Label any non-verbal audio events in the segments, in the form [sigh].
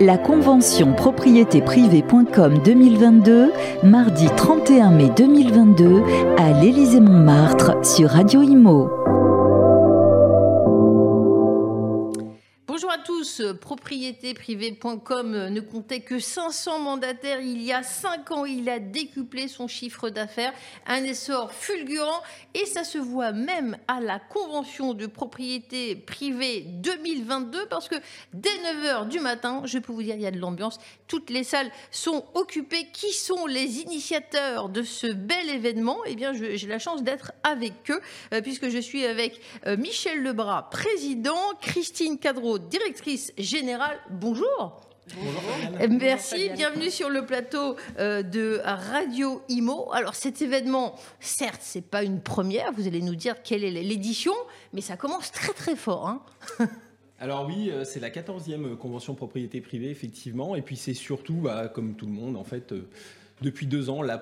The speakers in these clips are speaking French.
La convention propriétéprivée.com 2022, mardi 31 mai 2022, à l'Élysée-Montmartre sur Radio Imo. Tous, propriétéprivée.com ne comptait que 500 mandataires il y a 5 ans. Il a décuplé son chiffre d'affaires, un essor fulgurant et ça se voit même à la convention de propriété privée 2022 parce que dès 9h du matin, je peux vous dire, il y a de l'ambiance. Toutes les salles sont occupées. Qui sont les initiateurs de ce bel événement? Eh bien, j'ai la chance d'être avec eux euh, puisque je suis avec euh, Michel Lebras, président, Christine Cadreau, directrice générale. Bonjour. Bonjour. Merci, bienvenue sur le plateau euh, de Radio Imo. Alors cet événement, certes, c'est pas une première, vous allez nous dire quelle est l'édition, mais ça commence très très fort. Hein [laughs] Alors oui, euh, c'est la 14e convention propriété privée, effectivement, et puis c'est surtout, bah, comme tout le monde, en fait, euh, depuis deux ans le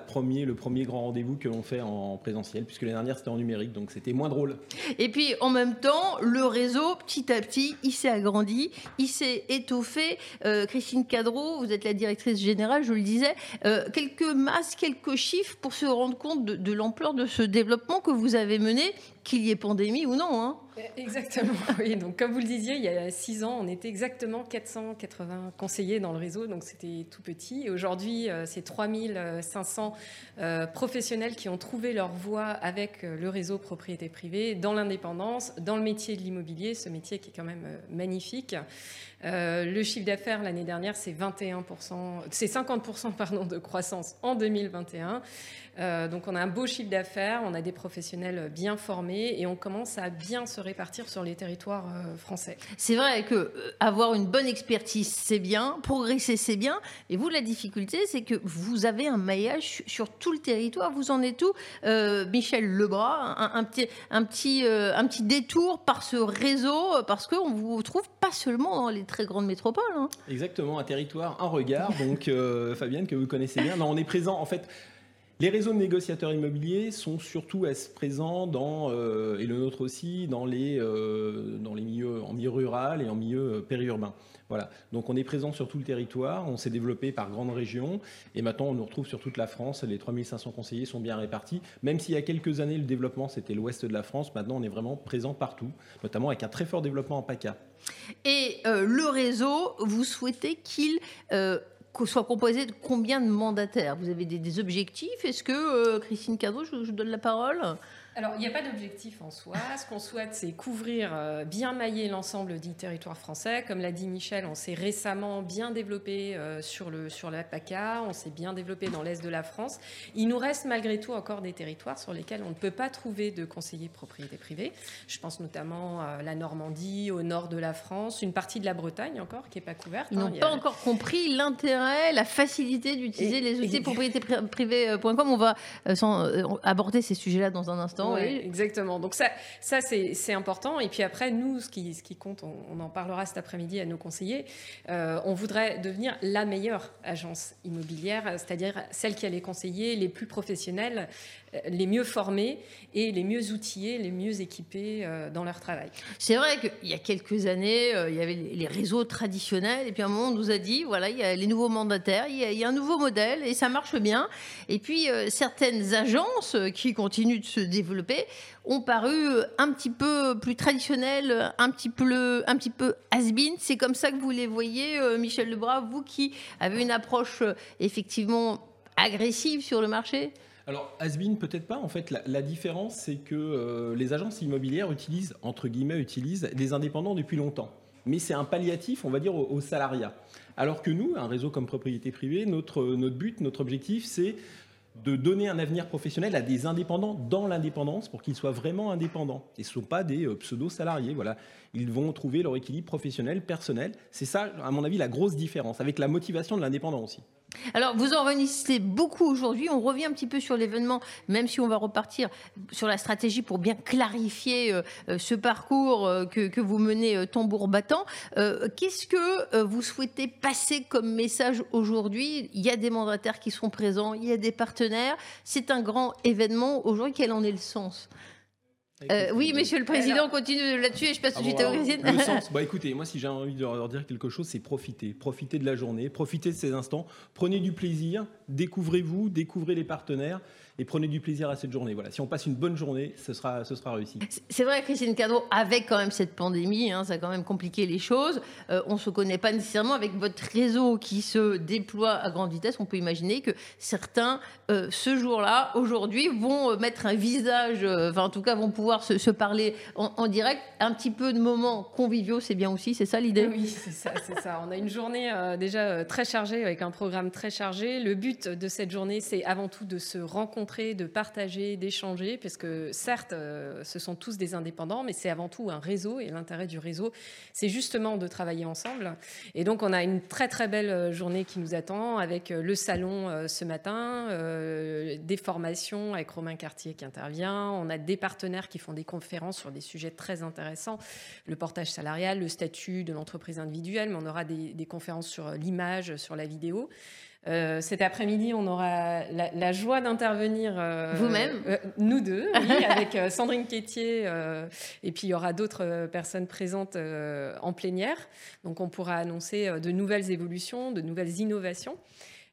premier grand rendez-vous que l'on fait en présentiel, puisque l'année dernière c'était en numérique, donc c'était moins drôle. Et puis en même temps, le réseau, petit à petit, il s'est agrandi, il s'est étoffé. Euh, Christine Cadreau, vous êtes la directrice générale, je le disais. Euh, quelques masses, quelques chiffres pour se rendre compte de l'ampleur de ce développement que vous avez mené, qu'il y ait pandémie ou non. Hein. Exactement, [laughs] oui. Donc, comme vous le disiez, il y a six ans, on était exactement 480 conseillers dans le réseau, donc c'était tout petit. Et aujourd'hui, euh, c'est 3500 euh, professionnels qui ont trouvé leur voie avec euh, le réseau propriété privée, dans l'indépendance, dans le métier de l'immobilier, ce métier qui est quand même magnifique. Le chiffre d'affaires l'année dernière, c'est 21%, c'est 50% pardon, de croissance en 2021. donc on a un beau chiffre d'affaires, on a des professionnels bien formés et on commence à bien se répartir sur les territoires français. C'est vrai que avoir une bonne expertise, c'est bien, progresser, c'est bien. Et vous, la difficulté, c'est que vous avez un maillage sur tout le territoire. Vous en êtes euh, Michel Lebras? Un, un, petit, un, petit, euh, un petit détour par ce réseau, parce qu'on vous trouve pas seulement dans les très grandes métropoles. Hein. Exactement, un territoire, un regard. [laughs] Donc, euh, Fabienne, que vous connaissez bien. Non, on est présent, en fait. Les réseaux de négociateurs immobiliers sont surtout présents dans, euh, et le nôtre aussi, dans les, euh, dans les milieux, en milieu rural et en milieu périurbain. Voilà. Donc on est présent sur tout le territoire, on s'est développé par grandes régions et maintenant on nous retrouve sur toute la France. Les 3500 conseillers sont bien répartis. Même s'il y a quelques années le développement c'était l'ouest de la France, maintenant on est vraiment présent partout, notamment avec un très fort développement en PACA. Et le réseau, vous souhaitez qu'il soit composé de combien de mandataires? Vous avez des, objectifs? Est-ce que, euh, Christine Cadot, je, je vous donne la parole? Alors, il n'y a pas d'objectif en soi. Ce qu'on souhaite, c'est couvrir, euh, bien mailler l'ensemble du territoire français. Comme l'a dit Michel, on s'est récemment bien développé euh, sur, le, sur la PACA, on s'est bien développé dans l'Est de la France. Il nous reste malgré tout encore des territoires sur lesquels on ne peut pas trouver de conseillers propriété privée. Je pense notamment à la Normandie, au nord de la France, une partie de la Bretagne encore qui n'est pas couverte. Ils n'ont hein. pas a... encore compris l'intérêt, la facilité d'utiliser les outils propriétéprivée.com. On va euh, sans, euh, aborder ces sujets-là dans un instant. Exactement. Donc ça, ça c'est important. Et puis après, nous, ce qui, ce qui compte, on, on en parlera cet après-midi à nos conseillers, euh, on voudrait devenir la meilleure agence immobilière, c'est-à-dire celle qui a les conseillers les plus professionnels, les mieux formés et les mieux outillés, les mieux équipés euh, dans leur travail. C'est vrai qu'il y a quelques années, euh, il y avait les réseaux traditionnels, et puis à un moment, on nous a dit, voilà, il y a les nouveaux mandataires, il y a, il y a un nouveau modèle, et ça marche bien. Et puis, euh, certaines agences qui continuent de se développer ont paru un petit peu plus traditionnelles, un petit peu, un has-been. C'est comme ça que vous les voyez, Michel Lebras, vous qui avez une approche effectivement agressive sur le marché? Alors, Asbin, peut-être pas. En fait, la, différence, c'est que euh, les agences immobilières utilisent, entre guillemets, utilisent des indépendants depuis longtemps. Mais c'est un palliatif, on va dire, au, au, salariat. Alors que nous, un réseau comme propriété privée, notre but, notre objectif, c'est de donner un avenir professionnel à des indépendants dans l'indépendance pour qu'ils soient vraiment indépendants et ne sont pas des euh, pseudo-salariés. Voilà. Ils vont trouver leur équilibre professionnel, personnel. C'est ça, à mon avis, la grosse différence, avec la motivation de l'indépendant aussi. Alors, vous en revenez beaucoup aujourd'hui. On revient un petit peu sur l'événement, même si on va repartir sur la stratégie pour bien clarifier euh, ce parcours euh, que, vous menez euh, tambour battant. Euh, Qu'est-ce que vous souhaitez passer comme message aujourd'hui? Il y a des mandataires qui sont présents, il y a des partenaires. C'est un grand événement. Aujourd'hui, quel en est le sens? Euh, oui, monsieur le président, continue là-dessus et je passe Ah tout de suite à alors, Christine. le sens, [laughs] bah écoutez, moi si j'ai envie de leur dire quelque chose, c'est profiter. Profitez de la journée, profitez de ces instants, prenez du plaisir, découvrez-vous, découvrez les partenaires et prenez du plaisir à cette journée. Voilà, si on passe une bonne journée, ce sera, ce sera réussi. C'est vrai, Christine Cadreau, avec quand même cette pandémie, hein, ça a quand même compliqué les choses. Euh, on ne se connaît pas nécessairement avec votre réseau qui se déploie à grande vitesse. On peut imaginer que certains, euh, ce jour-là, aujourd'hui, vont euh, mettre un visage, euh, enfin en tout cas vont pouvoir se, se parler en, en direct. Un petit peu de moments conviviaux, c'est bien aussi, c'est ça l'idée? Oui, c'est ça, c'est ça. On a une journée euh, déjà euh, très chargée, avec un programme très chargé. Le but de cette journée, c'est avant tout de se rencontrer, de partager, d'échanger, parce que certes, euh, ce sont tous des indépendants, mais c'est avant tout un réseau, et l'intérêt du réseau, c'est justement de travailler ensemble. Et donc, on a une très très belle euh, journée qui nous attend, avec euh, le salon ce matin, des formations avec Romain Cartier qui intervient, on a des partenaires qui font des conférences sur des sujets très intéressants, le portage salarial, le statut de l'entreprise individuelle, mais on aura des conférences sur l'image, sur la vidéo. Euh, cet après-midi, on aura la, la joie d'intervenir. euh, Vous-même euh, Nous deux, [laughs] oui, avec Sandrine Quétier. et puis, il y aura d'autres personnes présentes en plénière. Donc, on pourra annoncer de nouvelles évolutions, de nouvelles innovations.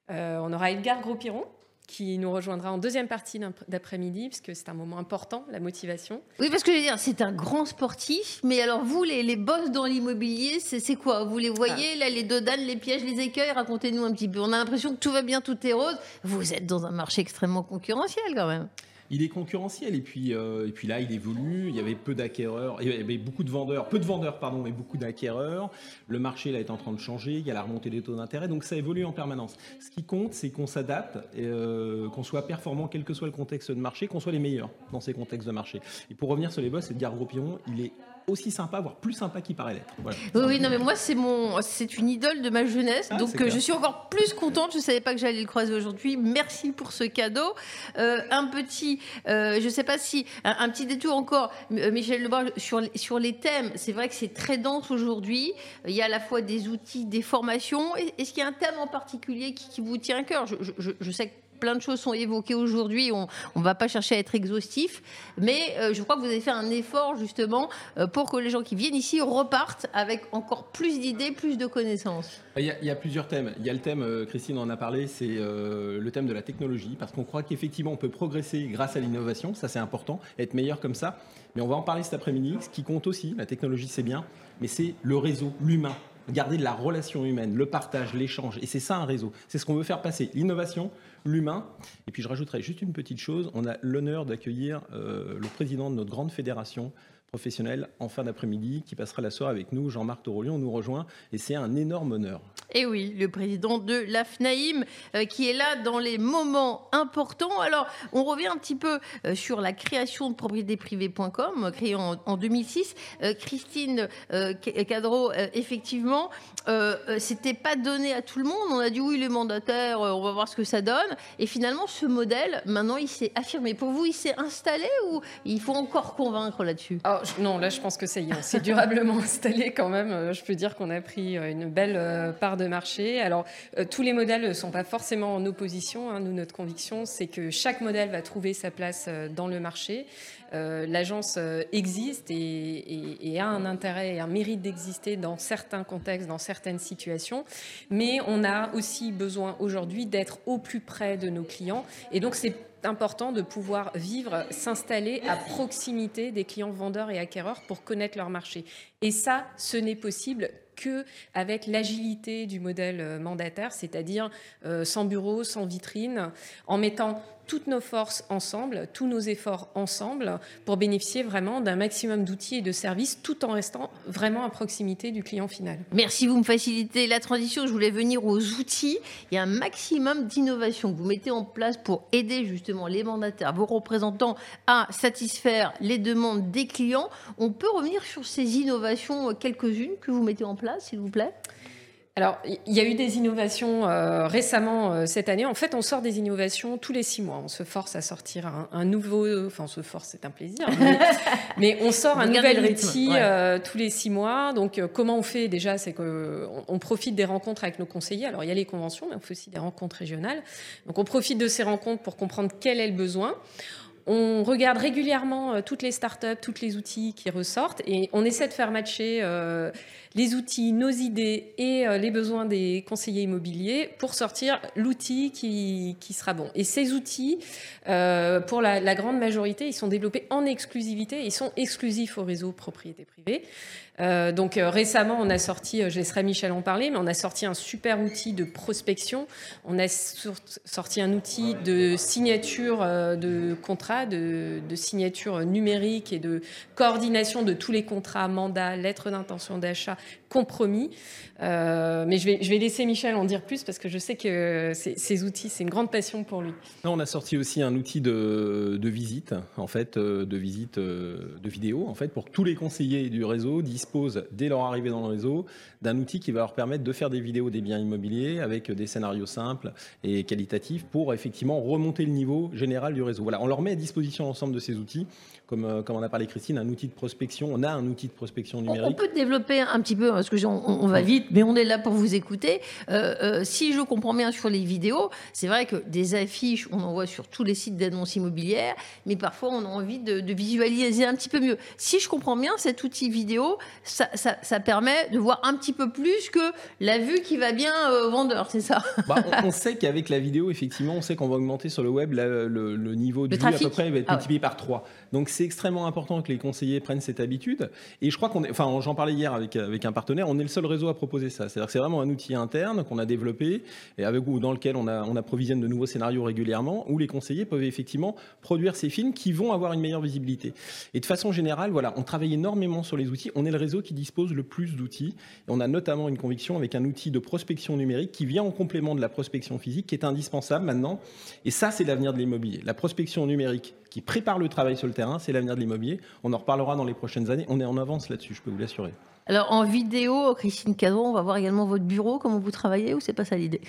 On aura Edgar Gros-Piron qui nous rejoindra en deuxième partie d'après-midi, puisque c'est un moment important, la motivation. Oui, parce que je veux dire, c'est un grand sportif, mais alors vous, les, les boss dans l'immobilier, c'est c'est quoi? Vous les voyez, là, les dodanes, les pièges, les écueils Racontez-nous un petit peu. On a l'impression que tout va bien, tout est rose. Vous êtes dans un marché extrêmement concurrentiel quand même. Il est concurrentiel et puis, euh, et puis là, il évolue. Il y avait peu d'acquéreurs, il y avait beaucoup de vendeurs, peu de vendeurs, pardon, mais beaucoup d'acquéreurs. Le marché là est en train de changer. Il y a la remontée des taux d'intérêt, donc ça évolue en permanence. Ce qui compte, c'est qu'on s'adapte, euh, qu'on soit performant, quel que soit le contexte de marché, qu'on soit les meilleurs dans ces contextes de marché. Et pour revenir sur les boss, Edgar Gros-Piron, il est aussi sympa, voire plus sympa qu'il paraît l'être. Voilà. Oui, oui, non, mais moi, c'est mon, c'est une idole de ma jeunesse, Ah, donc euh, je suis encore plus contente. Je savais pas que j'allais le croiser aujourd'hui. Merci pour ce cadeau. Euh, un petit, euh, je sais pas si un, un petit détour encore, Michel Lebrun, sur les- sur les thèmes. C'est vrai que c'est très dense aujourd'hui. Il y a à la fois des outils, des formations. Est-ce qu'il y a un thème en particulier qui, qui vous tient à cœur? Je- je sais que plein de choses sont évoquées aujourd'hui. On ne va pas chercher à être exhaustif, mais euh, je crois que vous avez fait un effort justement euh, pour que les gens qui viennent ici repartent avec encore plus d'idées, plus de connaissances. Il y, a, plusieurs thèmes. Il y a le thème, euh, Christine en a parlé, c'est le thème de la technologie, parce qu'on croit qu'effectivement on peut progresser grâce à l'innovation, ça c'est important, être meilleur comme ça. Mais on va en parler cet après-midi. Ce qui compte aussi, la technologie c'est bien, mais c'est le réseau, l'humain. Garder de la relation humaine, le partage, l'échange. Et c'est ça un réseau. C'est ce qu'on veut faire passer. L'innovation, l'humain. Et puis je rajouterai juste une petite chose. On a l'honneur d'accueillir euh, le président de notre grande fédération professionnelle en fin d'après-midi qui passera la soirée avec nous. Jean-Marc Torolion nous rejoint et c'est un énorme honneur. Et oui, le président de l'AFNAIM euh, qui est là dans les moments importants. Alors, on revient un petit peu euh, sur la création de propriétéprivée.com, créée en, en 2006. Euh, Christine euh, Ca- Cadreau, euh, effectivement, euh, euh, c'était pas donné à tout le monde. On a dit oui, les mandataires, euh, on va voir ce que ça donne. Et finalement, ce modèle, maintenant, il s'est affirmé. Pour vous, il s'est installé ou il faut encore convaincre là-dessus? Je- non, là, je pense que ça y est, on s'est durablement [laughs] installé quand même. Euh, Je peux dire qu'on a pris euh, une belle euh, part de marché. Alors, euh, tous les modèles ne sont pas forcément en opposition. hein. Nous, notre conviction, c'est que chaque modèle va trouver sa place euh, dans le marché. Euh, L'agence existe et- et a un intérêt et un mérite d'exister dans certains contextes, dans certaines situations. Mais on a aussi besoin aujourd'hui d'être au plus près de nos clients. Et donc, c'est important de pouvoir vivre, s'installer à proximité des clients vendeurs et acquéreurs pour connaître leur marché. Et ça, ce n'est possible que avec l'agilité du modèle euh, mandataire, c'est-à-dire euh, sans bureau, sans vitrine, en mettant toutes nos forces ensemble, tous nos efforts ensemble, pour bénéficier vraiment d'un maximum d'outils et de services, tout en restant vraiment à proximité du client final. Merci, vous me facilitez la transition. Je voulais venir aux outils. Il y a un maximum d'innovation que vous mettez en place pour aider justement les mandataires, vos représentants à satisfaire les demandes des clients. On peut revenir sur ces innovations, euh, quelques-unes que vous mettez en place, s'il vous plaît? Alors, il y a eu des innovations euh, récemment euh, cette année. En fait, on sort des innovations tous les six mois. On se force à sortir un, un nouveau. Enfin, on se force, c'est un plaisir. Mais, [laughs] mais on sort un nouvel rythme, outil ouais. euh, tous les six mois. Donc, comment on fait déjà C'est qu'on on profite des rencontres avec nos conseillers. Alors, il y a les conventions, mais on fait aussi des rencontres régionales. Donc, on profite de ces rencontres pour comprendre quel est le besoin. On regarde régulièrement toutes les startups, tous les outils qui ressortent et on essaie de faire matcher les outils, nos idées et les besoins des conseillers immobiliers pour sortir l'outil qui, sera bon. Et ces outils, pour la, grande majorité, ils sont développés en exclusivité, ils sont exclusifs au réseau propriété privée. Euh, donc euh, récemment, on a sorti, euh, je laisserai Michel en parler, mais on a sorti un super outil de prospection. On a sorti un outil de signature de contrat, de, signature numérique et de coordination de tous les contrats, mandats, lettres d'intention d'achat, compromis. Euh, mais je vais, je vais laisser Michel en dire plus parce que je sais que ces, outils, c'est une grande passion pour lui. on a sorti aussi un outil de, de visite, en fait, euh, de visite euh, de vidéo, en fait, pour que tous les conseillers du réseau disposent, dès leur arrivée dans le réseau, d'un outil qui va leur permettre de faire des vidéos des biens immobiliers avec des scénarios simples et qualitatifs pour effectivement remonter le niveau général du réseau. Voilà, on leur met à disposition l'ensemble de ces outils comme, comme on a parlé Christine, un outil de prospection. On a un outil de prospection numérique. On peut développer un petit peu, parce que on, va vite, mais on est là pour vous écouter. Euh, euh, si je comprends bien sur les vidéos, c'est vrai que des affiches, on en voit sur tous les sites d'annonces immobilières, mais parfois on a envie de, visualiser un petit peu mieux. Si je comprends bien, cet outil vidéo, ça, ça, permet de voir un petit peu plus que la vue qui va bien au vendeur, c'est ça? Bah, on, [laughs] sait qu'avec la vidéo, effectivement, on sait qu'on va augmenter sur le web le, niveau de vue à peu près va être ah multiplié par 3. Donc c'est extrêmement important que les conseillers prennent cette habitude. Et je crois qu'on est, enfin, j'en parlais hier avec, avec un partenaire, on est le seul réseau à proposer ça. C'est-à-dire que c'est vraiment un outil interne qu'on a développé et avec ou dans lequel on, on approvisionne de nouveaux scénarios régulièrement, où les conseillers peuvent effectivement produire ces films qui vont avoir une meilleure visibilité. Et de façon générale, voilà, on travaille énormément sur les outils. On est le réseau qui dispose le plus d'outils. On a notamment une conviction avec un outil de prospection numérique qui vient en complément de la prospection physique, qui est indispensable maintenant. Et ça, c'est l'avenir de l'immobilier. La prospection numérique qui prépare le travail sur le terrain, c'est l'avenir de l'immobilier. On en reparlera dans les prochaines années. On est en avance là-dessus, je peux vous l'assurer. Alors en vidéo, Christine Cadron, on va voir également votre bureau, comment vous travaillez, ou c'est pas ça l'idée?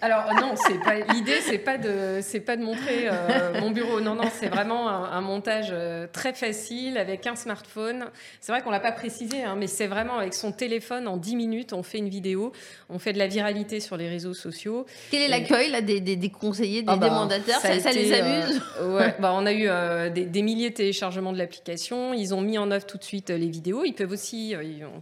Alors non, c'est pas l'idée, c'est pas de, c'est pas de montrer euh, mon bureau. Non, non, c'est vraiment un, montage euh, très facile avec un smartphone. C'est vrai qu'on l'a pas précisé, hein, mais c'est vraiment avec son téléphone en 10 minutes, on fait une vidéo, on fait de la viralité sur les réseaux sociaux. Quel est l'accueil là des, des, conseillers, des, ah bah, mandataires ça, les amuse? euh, ouais, bah, on a eu des, milliers de téléchargements de l'application. Ils ont mis en œuvre tout de suite les vidéos. Ils peuvent aussi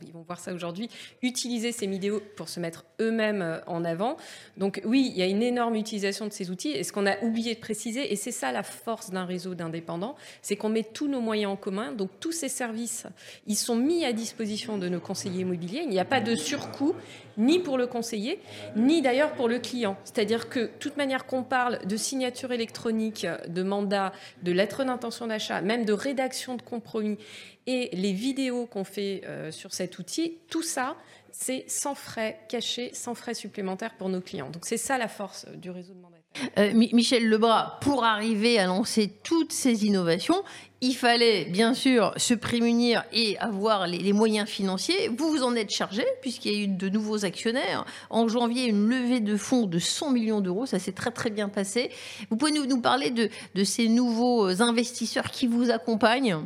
ils vont voir ça aujourd'hui, utiliser ces vidéos pour se mettre eux-mêmes euh, en avant. Donc oui, il y a une énorme utilisation de ces outils. Et ce qu'on a oublié de préciser, et c'est ça la force d'un réseau d'indépendants, c'est qu'on met tous nos moyens en commun. Donc tous ces services, ils sont mis à disposition de nos conseillers immobiliers. Il n'y a pas de surcoût ni pour le conseiller, ni d'ailleurs pour le client. C'est-à-dire que, toute manière qu'on parle de signature électronique, de mandat, de lettre d'intention d'achat, même de rédaction de compromis, et les vidéos qu'on fait euh, sur cet outil, tout ça, c'est sans frais cachés, sans frais supplémentaires pour nos clients. Donc c'est ça la force du réseau de mandataires. Euh, Michel Lebras, pour arriver à lancer toutes ces innovations, il fallait bien sûr se prémunir et avoir les, moyens financiers. Vous vous en êtes chargé puisqu'il y a eu de nouveaux actionnaires. En janvier, une levée de fonds de 100 millions d'euros. Ça s'est très très bien passé. Vous pouvez nous, parler de, de ces nouveaux investisseurs qui vous accompagnent?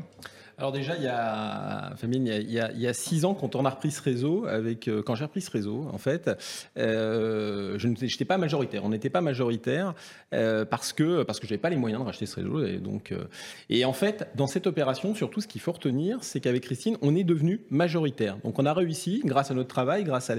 Alors déjà, il y a, Famine, il y a, il y a, six ans, quand on a repris ce réseau, avec, euh, quand j'ai repris ce réseau, en fait, euh, je n'étais pas majoritaire. On n'était pas majoritaire euh, parce que parce que j'avais pas les moyens de racheter ce réseau. Et donc, euh, et en fait, dans cette opération, surtout, ce qu'il faut retenir, c'est qu'avec Christine, on est devenu majoritaire. Donc, on a réussi, grâce à notre travail, grâce à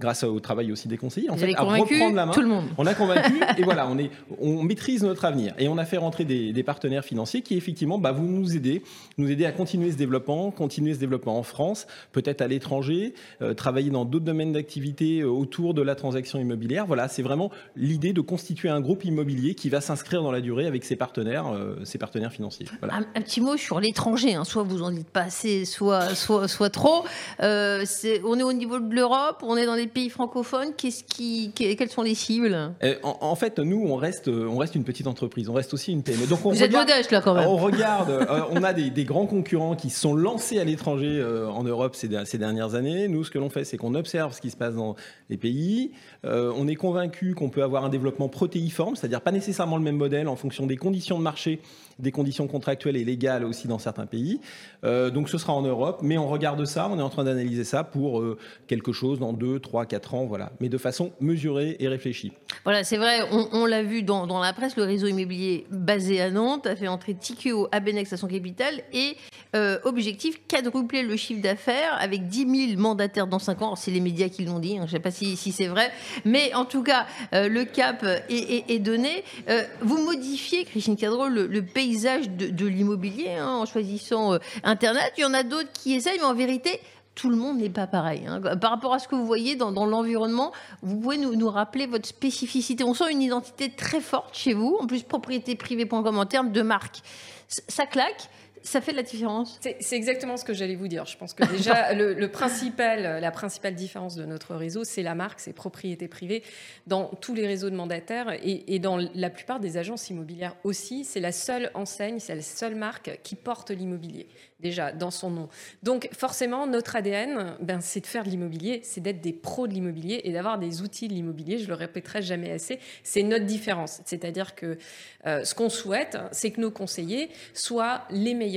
grâce au travail aussi des conseillers, en fait, à reprendre la main. Tout le monde. On a convaincu, [laughs] et voilà, on est, on maîtrise notre avenir. Et on a fait rentrer des, des partenaires financiers qui, effectivement, bah, vous nous aider, nous aider à continuer ce développement, continuer ce développement en France, peut-être à l'étranger, euh, travailler dans d'autres domaines d'activité euh, autour de la transaction immobilière. Voilà, c'est vraiment l'idée de constituer un groupe immobilier qui va s'inscrire dans la durée avec ses partenaires, euh, ses partenaires financiers. Un, petit mot sur l'étranger. Hein. Soit vous en dites pas assez, soit, soit, soit trop. on est au niveau de l'Europe, on est dans les pays francophones. Qu'est-ce qui, quelles sont les cibles? En, fait, nous, on reste, on reste une petite entreprise. On reste aussi une PME. Donc on vous êtes modeste là quand même. On regarde, on a des, des grands concurrents qui sont lancés à l'étranger euh, en Europe ces, ces, dernières années. Nous, ce que l'on fait, c'est qu'on observe ce qui se passe dans les pays. Euh, on est convaincu qu'on peut avoir un développement protéiforme, c'est-à-dire pas nécessairement le même modèle en fonction des conditions de marché, des conditions contractuelles et légales aussi dans certains pays. Euh, donc ce sera en Europe, mais on regarde ça, on est en train d'analyser ça pour quelque chose dans 2, 3, 4 ans, voilà, mais de façon mesurée et réfléchie. Voilà, c'est vrai, on, l'a vu dans, la presse, le réseau immobilier basé à Nantes a fait entrer Tikeo, Abenex à son capital et euh, objectif quadrupler le chiffre d'affaires avec 10 000 mandataires dans 5 ans. C'est les médias qui l'ont dit, hein, je ne sais pas si, c'est vrai, mais en tout cas, euh, le cap est, donné. Euh, vous modifiez, Christine Cadreau, le, paysage de, l'immobilier hein, en choisissant Internet. Il y en a d'autres qui essayent, mais en vérité, tout le monde n'est pas pareil. Hein. Par rapport à ce que vous voyez dans, l'environnement, vous pouvez nous, rappeler votre spécificité. On sent une identité très forte chez vous, en plus propriété privée.com en termes de marque. Ça claque. Ça fait la différence C'est exactement ce que j'allais vous dire. Je pense que déjà, [laughs] le, principal, la principale différence de notre réseau, c'est la marque, c'est propriété privée. Dans tous les réseaux de mandataires et, et dans la plupart des agences immobilières aussi, c'est la seule enseigne, c'est la seule marque qui porte l'immobilier déjà dans son nom. Donc forcément, notre ADN, ben, c'est de faire de l'immobilier, c'est d'être des pros de l'immobilier et d'avoir des outils de l'immobilier. Je le répéterai jamais assez. C'est notre différence. C'est-à-dire que euh, ce qu'on souhaite, c'est que nos conseillers soient les meilleurs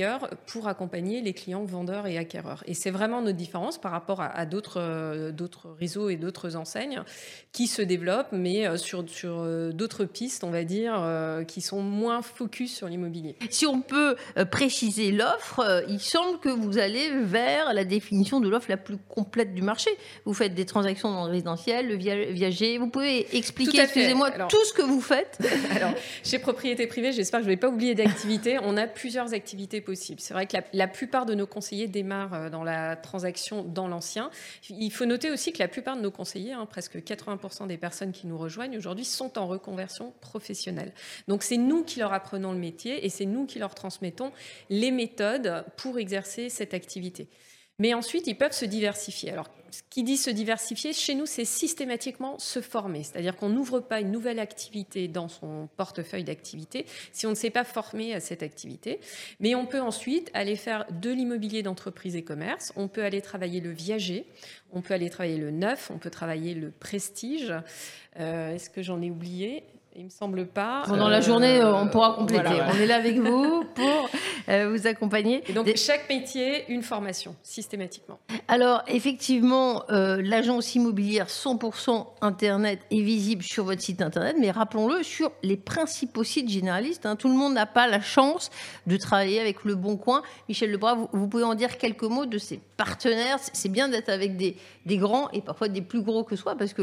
pour accompagner les clients vendeurs et acquéreurs. Et c'est vraiment notre différence par rapport à, d'autres, euh, d'autres réseaux et d'autres enseignes qui se développent, mais euh, sur, sur d'autres pistes, on va dire, qui sont moins focus sur l'immobilier. Si on peut préciser l'offre, il semble que vous allez vers la définition de l'offre la plus complète du marché. Vous faites des transactions dans le résidentiel, le viager. Vous pouvez expliquer, excusez-moi, tout ce que vous faites [laughs] Alors, chez Propriété Privée, j'espère que je ne vais pas oublier d'activités. On a plusieurs activités possibles. C'est vrai que la, plupart de nos conseillers démarrent euh, dans la transaction dans l'ancien. Il faut noter aussi que la plupart de nos conseillers, hein, presque 80% des personnes qui nous rejoignent aujourd'hui, sont en reconversion professionnelle. Donc, c'est nous qui leur apprenons le métier et c'est nous qui leur transmettons les méthodes pour exercer cette activité. Mais ensuite, ils peuvent se diversifier. Alors, ce qui dit se diversifier, chez nous, c'est systématiquement se former. C'est-à-dire qu'on n'ouvre pas une nouvelle activité dans son portefeuille d'activité si on ne s'est pas formé à cette activité. Mais on peut ensuite aller faire de l'immobilier d'entreprise et commerce. On peut aller travailler le viager. On peut aller travailler le neuf. On peut travailler le prestige. Euh, est-ce que j'en ai oublié? Il me semble pas. Pendant la journée, euh, on pourra compléter. On est là avec vous pour euh, vous accompagner. Et donc, chaque métier, une formation, systématiquement. Alors, effectivement, euh, l'agence immobilière 100% Internet est visible sur votre site Internet, mais rappelons-le, sur les principaux sites généralistes. Hein. tout le monde n'a pas la chance de travailler avec Le Bon Coin. Michel Lebras, vous, vous pouvez en dire quelques mots de ces partenaires. C'est bien d'être avec des, des, grands et parfois des plus gros que soi, parce que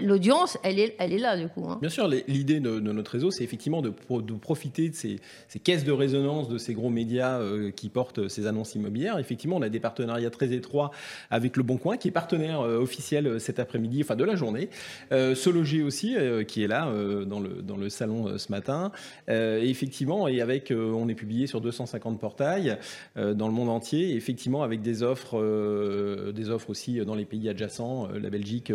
l'audience, elle est, elle est là, du coup. Hein. Bien sûr, l'idée de, notre réseau, c'est effectivement de, profiter de ces, caisses de résonance de ces gros médias euh, qui portent ces annonces immobilières. Effectivement, on a des partenariats très étroits avec Le Bon Coin, qui est partenaire euh, officiel euh, cet après-midi, enfin de la journée. Se loger aussi, qui est là dans, le, dans le salon ce matin. et effectivement, et avec, on est publié sur 250 portails dans le monde entier, effectivement avec des offres, des offres aussi dans les pays adjacents, la Belgique,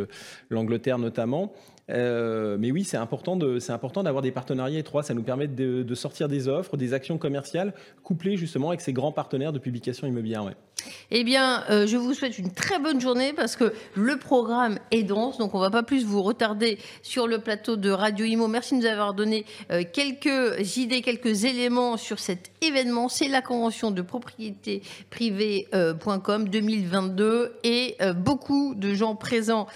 l'Angleterre notamment. Euh, mais oui, c'est important, de, c'est important d'avoir des partenariats étroits. Ça nous permet de, sortir des offres, des actions commerciales couplées justement avec ces grands partenaires de publication immobilière. Ouais. Eh bien, euh, je vous souhaite une très bonne journée parce que le programme est dense, donc on va pas plus vous retarder sur le plateau de Radio Imo. Merci de nous avoir donné euh, quelques idées, quelques éléments sur cet événement. C'est la convention de propriété privée.com 2022 et beaucoup de gens présents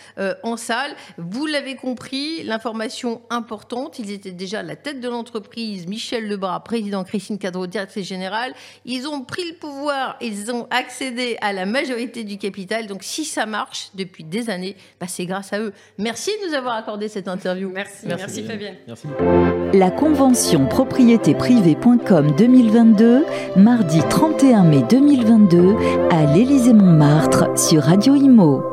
en salle. Vous l'avez compris l'information importante, ils étaient déjà à la tête de l'entreprise, Michel Lebras, président, Christine Cadreau, directrice générale. Ils ont pris le pouvoir, ils ont accédé à la majorité du capital. Donc si ça marche depuis des années, bah, c'est grâce à eux. Merci de nous avoir accordé cette interview. Merci, merci, Fabienne. Merci. La convention propriété privée.com 2022, mardi 31 mai 2022, à l'Élysée-Montmartre sur Radio Imo.